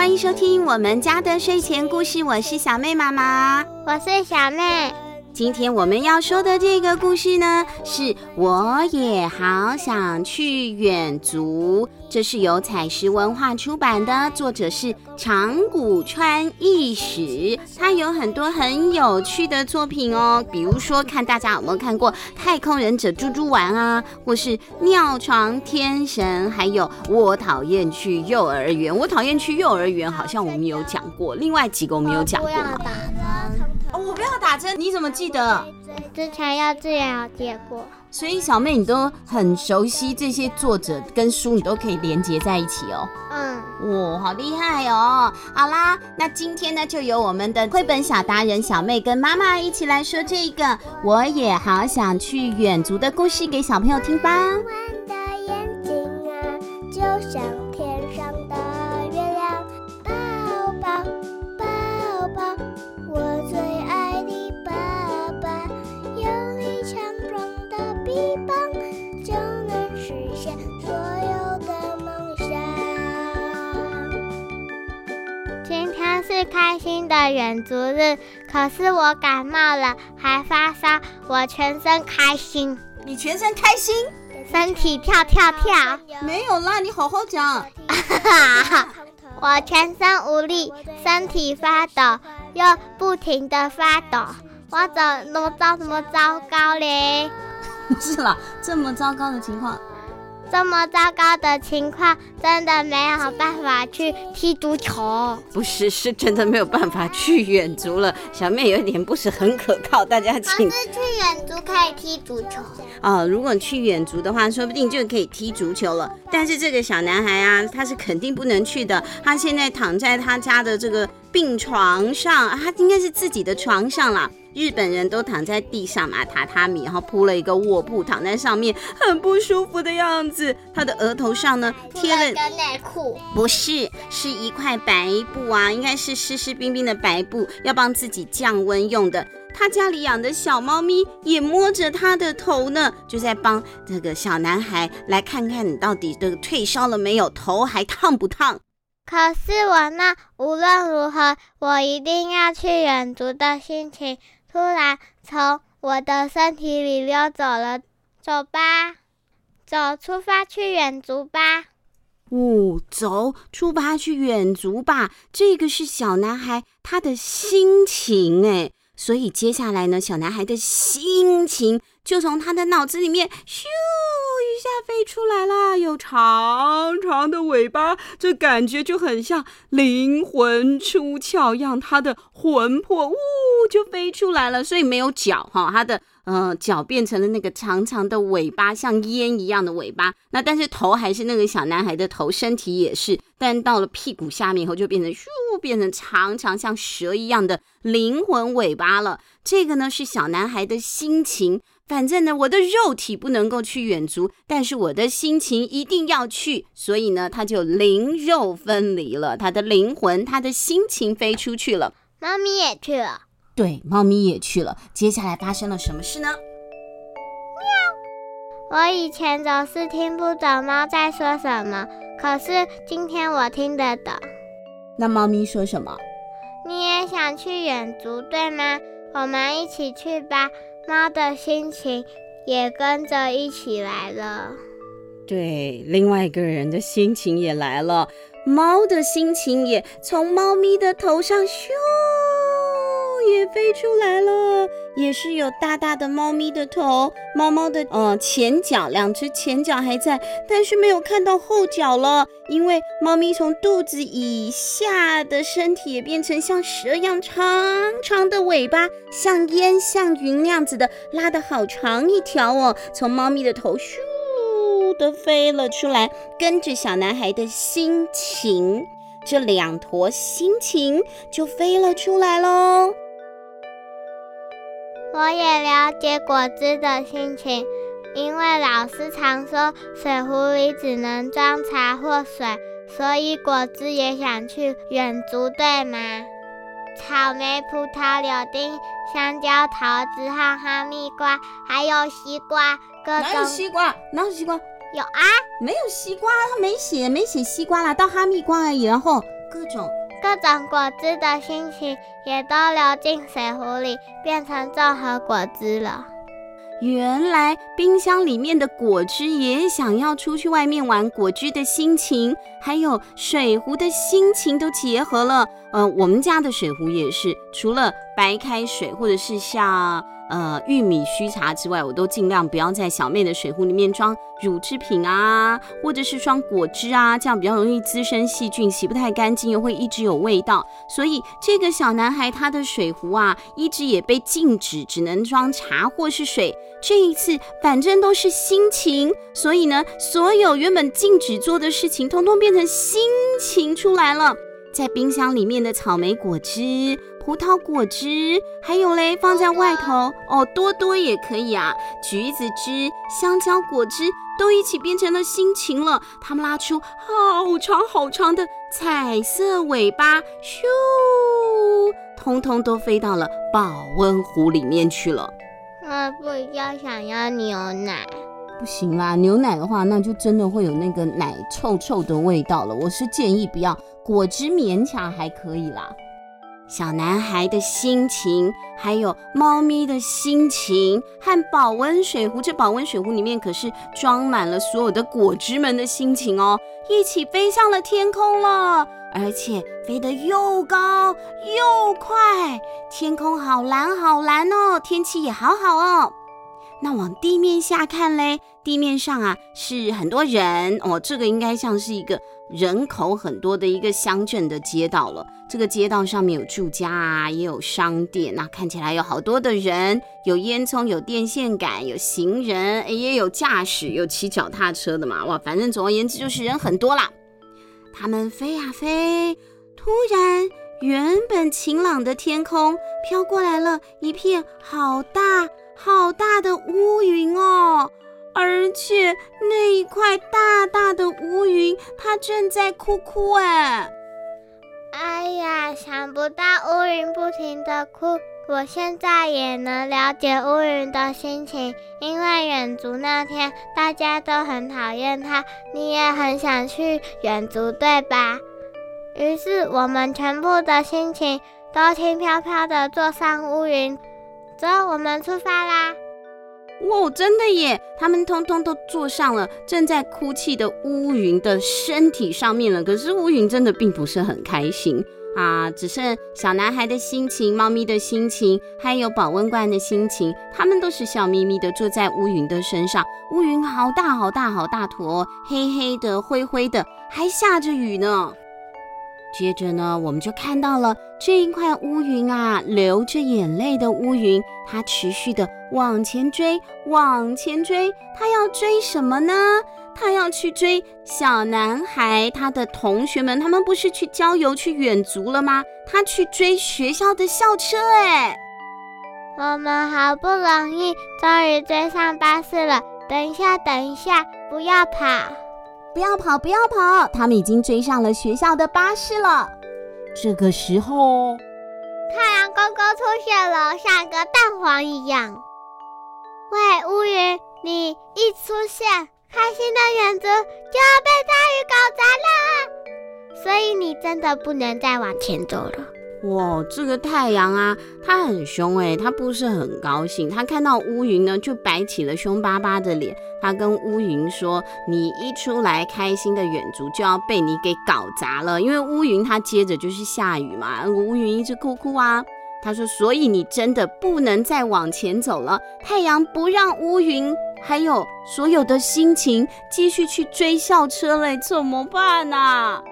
欢迎收听我们家的睡前故事，我是小妹妈妈，我是小妹。今天我们要说的这个故事呢，是我也好想去远足。这是由采石文化出版的，作者是长谷川义史。他有很多很有趣的作品哦，比如说，看大家有没有看过《太空忍者猪猪丸》啊，或是《尿床天神》，还有《我讨厌去幼儿园》。我讨厌去幼儿园，好像我们有讲过。另外几个我们有讲过吗？哦，我不要打针，你怎么记得？之前幼稚园有接过。所以小妹，你都很熟悉这些作者跟书，你都可以连接在一起哦。嗯，哇、哦，好厉害哦！好啦，那今天呢，就由我们的绘本小达人小妹跟妈妈一起来说这个，我也好想去远足的故事给小朋友听吧。的远足日，可是我感冒了，还发烧。我全身开心，你全身开心，身体跳跳跳。没有啦，你好好讲。我全身无力，身体发抖，又不停的发抖。我怎么糟这么糟糕嘞？是啦，这么糟糕的情况。这么糟糕的情况，真的没有办法去踢足球。不是，是真的没有办法去远足了。小妹有点不是很可靠，大家请。可是去远足可以踢足球。哦，如果去远足的话，说不定就可以踢足球了。但是这个小男孩啊，他是肯定不能去的。他现在躺在他家的这个病床上，他应该是自己的床上啦。日本人都躺在地上嘛，榻榻米，然后铺了一个卧铺，躺在上面，很不舒服的样子。他的额头上呢贴了一个内裤，不是，是一块白布啊，应该是湿湿冰冰的白布，要帮自己降温用的。他家里养的小猫咪也摸着他的头呢，就在帮这个小男孩来看看你到底这个退烧了没有，头还烫不烫？可是我那无论如何我一定要去远足的心情。突然从我的身体里溜走了，走吧，走，出发去远足吧。哦，走，出发去远足吧。这个是小男孩他的心情哎，所以接下来呢，小男孩的心情就从他的脑子里面咻一下飞出来啦，有长长的尾巴，这感觉就很像灵魂出窍一样，他的魂魄呜就飞出来了，所以没有脚哈，他的呃脚变成了那个长长的尾巴，像烟一样的尾巴。那但是头还是那个小男孩的头，身体也是，但到了屁股下面以后就变成咻，变成长长像蛇一样的灵魂尾巴了。这个呢是小男孩的心情。反正呢，我的肉体不能够去远足，但是我的心情一定要去，所以呢，他就灵肉分离了，他的灵魂，他的心情飞出去了。猫咪也去了，对，猫咪也去了。接下来发生了什么事呢？喵！我以前总是听不懂猫在说什么，可是今天我听得懂。那猫咪说什么？你也想去远足，对吗？我们一起去吧。猫的心情也跟着一起来了，对，另外一个人的心情也来了，猫的心情也从猫咪的头上咻也飞出来了。也是有大大的猫咪的头，猫猫的呃前脚，两只前脚还在，但是没有看到后脚了，因为猫咪从肚子以下的身体也变成像蛇一样长长的尾巴，像烟像云那样子的，拉得好长一条哦，从猫咪的头咻的飞了出来，跟着小男孩的心情，这两坨心情就飞了出来喽。我也了解果汁的心情，因为老师常说水壶里只能装茶或水，所以果汁也想去远足，对吗？草莓、葡萄、柳丁、香蕉、桃子和哈密瓜，还有西瓜，各种。哪有西瓜？哪有西瓜？有啊，没有西瓜，他没写，没写西瓜啦，到哈密瓜而已。然后各种各种果汁的心情也都流进水壶里，变成综合果汁了。原来冰箱里面的果汁也想要出去外面玩，果汁的心情，还有水壶的心情都结合了。呃，我们家的水壶也是，除了白开水或者是像呃玉米须茶之外，我都尽量不要在小妹的水壶里面装乳制品啊，或者是装果汁啊，这样比较容易滋生细菌，洗不太干净又会一直有味道。所以这个小男孩他的水壶啊，一直也被禁止，只能装茶或是水。这一次，反正都是心情，所以呢，所有原本禁止做的事情，通通变成心情出来了。在冰箱里面的草莓果汁、葡萄果汁，还有嘞，放在外头哦，多多也可以啊。橘子汁、香蕉果汁都一起变成了心情了。他们拉出好长好长的彩色尾巴，咻，通通都飞到了保温壶里面去了。我不要想要牛奶，不行啦！牛奶的话，那就真的会有那个奶臭臭的味道了。我是建议不要，果汁勉强还可以啦。小男孩的心情，还有猫咪的心情，和保温水壶，这保温水壶里面可是装满了所有的果汁们的心情哦，一起飞向了天空了。而且飞得又高又快，天空好蓝好蓝哦，天气也好好哦。那往地面下看嘞，地面上啊是很多人哦，这个应该像是一个人口很多的一个乡镇的街道了。这个街道上面有住家啊，也有商店，那看起来有好多的人，有烟囱，有电线杆，有行人，也有驾驶，有骑脚踏车的嘛。哇，反正总而言之就是人很多啦。他们飞呀飞，突然，原本晴朗的天空飘过来了一片好大好大的乌云哦，而且那一块大大的乌云，它正在哭哭哎！哎呀，想不到乌云不停的哭。我现在也能了解乌云的心情，因为远足那天大家都很讨厌它，你也很想去远足，对吧？于是我们全部的心情都轻飘飘的坐上乌云，走，我们出发啦！哇，真的耶！他们通通都坐上了正在哭泣的乌云的身体上面了。可是乌云真的并不是很开心。啊，只剩小男孩的心情、猫咪的心情，还有保温罐的心情，他们都是笑眯眯的坐在乌云的身上。乌云好大好大好大坨，黑黑的、灰灰的，还下着雨呢。接着呢，我们就看到了这一块乌云啊，流着眼泪的乌云，它持续的往前追，往前追，它要追什么呢？他要去追小男孩，他的同学们，他们不是去郊游、去远足了吗？他去追学校的校车，哎，我们好不容易终于追上巴士了。等一下，等一下，不要跑，不要跑，不要跑！他们已经追上了学校的巴士了。这个时候，太阳公公出现了，像个蛋黄一样。喂，乌云，你一出现。开心的远足就要被大雨搞砸了，所以你真的不能再往前走了。哇，这个太阳啊，它很凶诶，它不是很高兴。它看到乌云呢，就摆起了凶巴巴的脸。它跟乌云说：“你一出来，开心的远足就要被你给搞砸了。”因为乌云它接着就是下雨嘛，乌云一直哭哭啊。他说：“所以你真的不能再往前走了。”太阳不让乌云。还有所有的心情继续去追校车嘞，怎么办呢？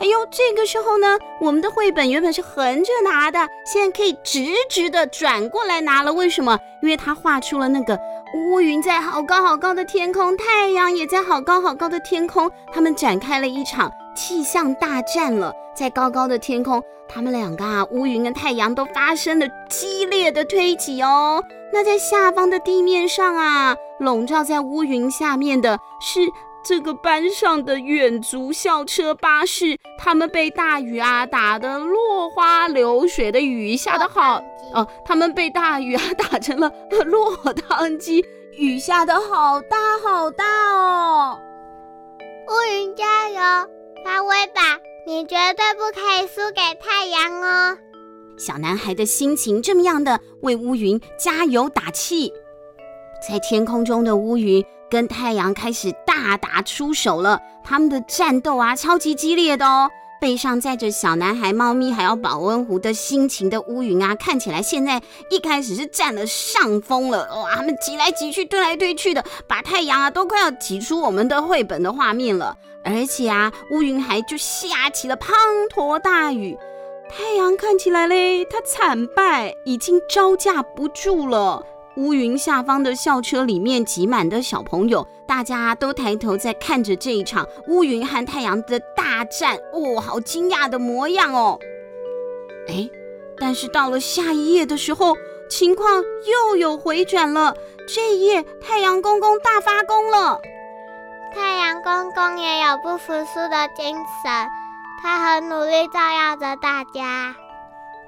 哎呦，这个时候呢，我们的绘本原本是横着拿的，现在可以直直的转过来拿了。为什么？因为它画出了那个乌云在好高好高的天空，太阳也在好高好高的天空，他们展开了一场气象大战了。在高高的天空，他们两个啊，乌云跟太阳都发生了激烈的推挤哦。那在下方的地面上啊，笼罩在乌云下面的是这个班上的远足校车巴士，他们被大雨啊打得落花流水的雨下得好哦，他们被大雨啊打成了落汤鸡，雨下得好大好大哦。乌云加油，发威吧，你绝对不可以输给太阳哦。小男孩的心情这么样的为乌云加油打气，在天空中的乌云跟太阳开始大打出手了，他们的战斗啊，超级激烈的哦。背上载着小男孩、猫咪还有保温壶的心情的乌云啊，看起来现在一开始是占了上风了。哇，他们挤来挤去、推来推去的，把太阳啊都快要挤出我们的绘本的画面了。而且啊，乌云还就下起了滂沱大雨。太阳看起来嘞，它惨败，已经招架不住了。乌云下方的校车里面挤满的小朋友，大家都抬头在看着这一场乌云和太阳的大战，哦，好惊讶的模样哦！哎，但是到了下一页的时候，情况又有回转了。这一页，太阳公公大发功了。太阳公公也有不服输的精神，他很努力照耀着大家。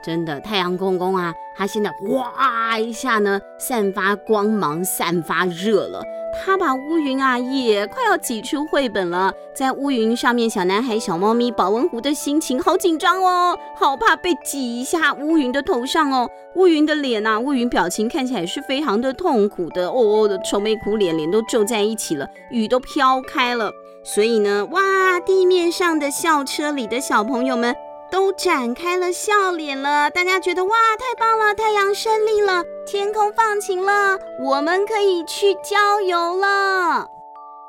真的，太阳公公啊，他现在哇一下呢，散发光芒，散发热了。他把乌云啊也快要挤出绘本了。在乌云上面，小男孩、小猫咪、保温壶的心情好紧张哦，好怕被挤一下乌云的头上哦。乌云的脸啊，乌云表情看起来是非常的痛苦的哦哦的愁眉苦脸，脸都皱在一起了，雨都飘开了。所以呢，哇，地面上的校车里的小朋友们。都展开了笑脸了，大家觉得哇，太棒了！太阳胜利了，天空放晴了，我们可以去郊游了。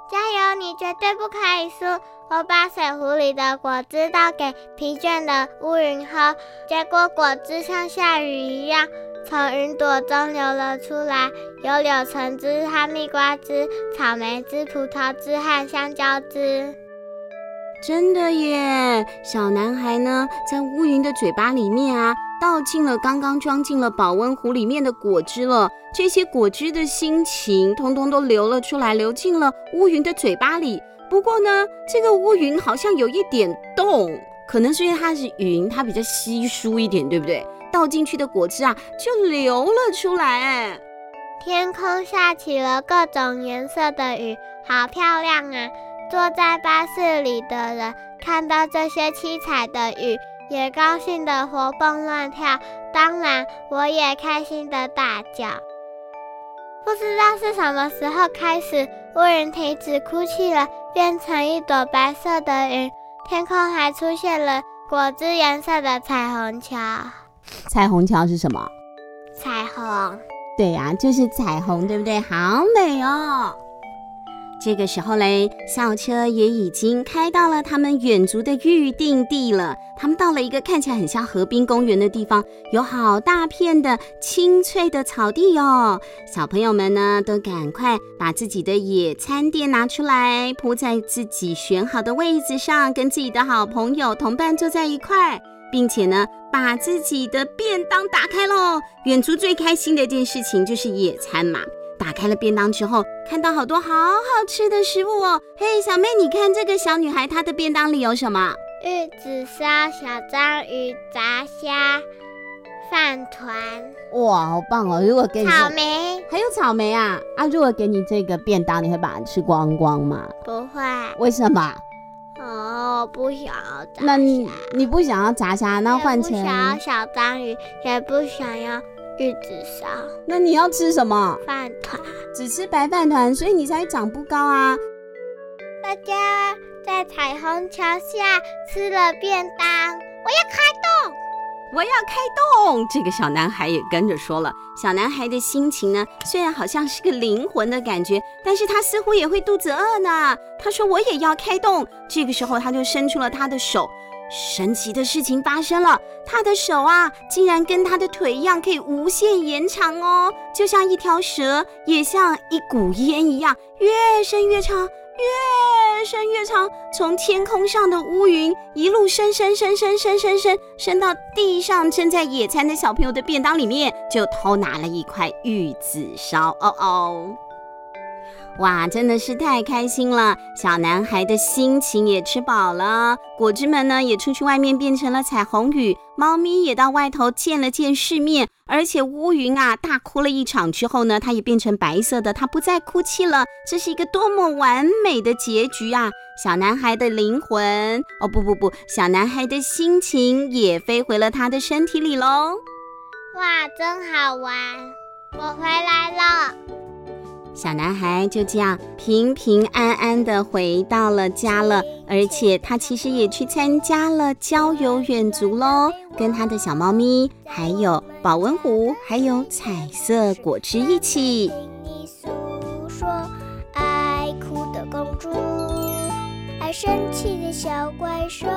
加油，你绝对不可以输！我把水壶里的果汁倒给疲倦的乌云喝，结果果汁像下雨一样从云朵中流了出来，有柳橙汁哈密瓜汁、草莓汁、葡萄汁和香蕉汁。真的耶！小男孩呢，在乌云的嘴巴里面啊，倒进了刚刚装进了保温壶里面的果汁了。这些果汁的心情，通通都流了出来，流进了乌云的嘴巴里。不过呢，这个乌云好像有一点冻，可能是因为它是云，它比较稀疏一点，对不对？倒进去的果汁啊，就流了出来。天空下起了各种颜色的雨，好漂亮啊！坐在巴士里的人看到这些七彩的雨，也高兴的活蹦乱跳。当然，我也开心的大叫。不知道是什么时候开始，乌云停止哭泣了，变成一朵白色的云。天空还出现了果汁颜色的彩虹桥。彩虹桥是什么？彩虹。对呀，就是彩虹，对不对？好美哦。这个时候嘞，校车也已经开到了他们远足的预定地了。他们到了一个看起来很像河滨公园的地方，有好大片的青翠的草地哦。小朋友们呢，都赶快把自己的野餐垫拿出来，铺在自己选好的位置上，跟自己的好朋友同伴坐在一块，并且呢，把自己的便当打开喽。远足最开心的一件事情就是野餐嘛。打开了便当之后，看到好多好好吃的食物哦。嘿，小妹，你看这个小女孩她的便当里有什么？玉子烧、小章鱼、炸虾、饭团。哇，好棒哦！如果给你草莓，还有草莓啊啊！如果给你这个便当，你会把它吃光光吗？不会。为什么？哦，不想要炸虾。那你你不想要炸虾，那换成？不想要小章鱼，也不想要。玉子烧，那你要吃什么？饭团，只吃白饭团，所以你才长不高啊！大家在彩虹桥下吃了便当，我要开动，我要开动！这个小男孩也跟着说了。小男孩的心情呢，虽然好像是个灵魂的感觉，但是他似乎也会肚子饿呢。他说：“我也要开动。”这个时候，他就伸出了他的手。神奇的事情发生了，他的手啊，竟然跟他的腿一样，可以无限延长哦，就像一条蛇，也像一股烟一样，越伸越长，越伸越长，从天空上的乌云一路伸伸伸伸伸伸伸，伸到地上正在野餐的小朋友的便当里面，就偷拿了一块玉子烧。哦哦。哇，真的是太开心了！小男孩的心情也吃饱了，果汁们呢也出去外面变成了彩虹雨，猫咪也到外头见了见世面，而且乌云啊大哭了一场之后呢，它也变成白色的，它不再哭泣了。这是一个多么完美的结局啊！小男孩的灵魂，哦不不不，小男孩的心情也飞回了他的身体里喽。哇，真好玩！我回来了。小男孩就这样平平安安的回到了家了，而且他其实也去参加了郊游远足喽，跟他的小猫咪，还有保温壶，还有彩色果汁一起。你诉说，爱哭的公主，爱生气的小怪兽。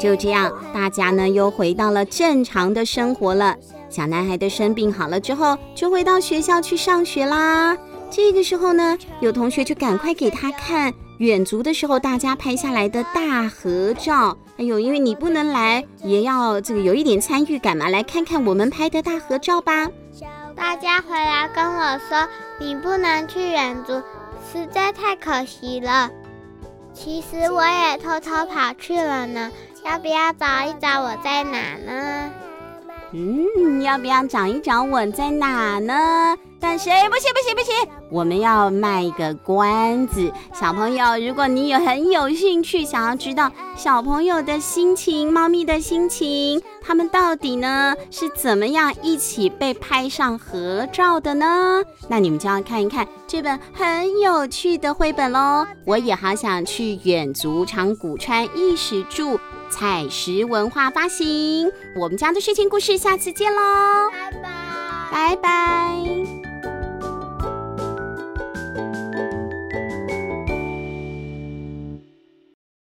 就这样，大家呢又回到了正常的生活了。小男孩的生病好了之后，就回到学校去上学啦。这个时候呢，有同学就赶快给他看远足的时候大家拍下来的大合照。哎呦，因为你不能来，也要这个有一点参与感嘛，来看看我们拍的大合照吧。大家回来跟我说，你不能去远足，实在太可惜了。其实我也偷偷跑去了呢，要不要找一找我在哪呢？嗯，要不要找一找我在哪呢？但是，哎，不行不行不行，我们要卖个关子。小朋友，如果你有很有兴趣，想要知道小朋友的心情、猫咪的心情，他们到底呢是怎么样一起被拍上合照的呢？那你们就要看一看这本很有趣的绘本喽。我也好想去远足，长谷川义史着。采石文化发行，我们家的睡前故事，下次见喽，拜拜，拜拜。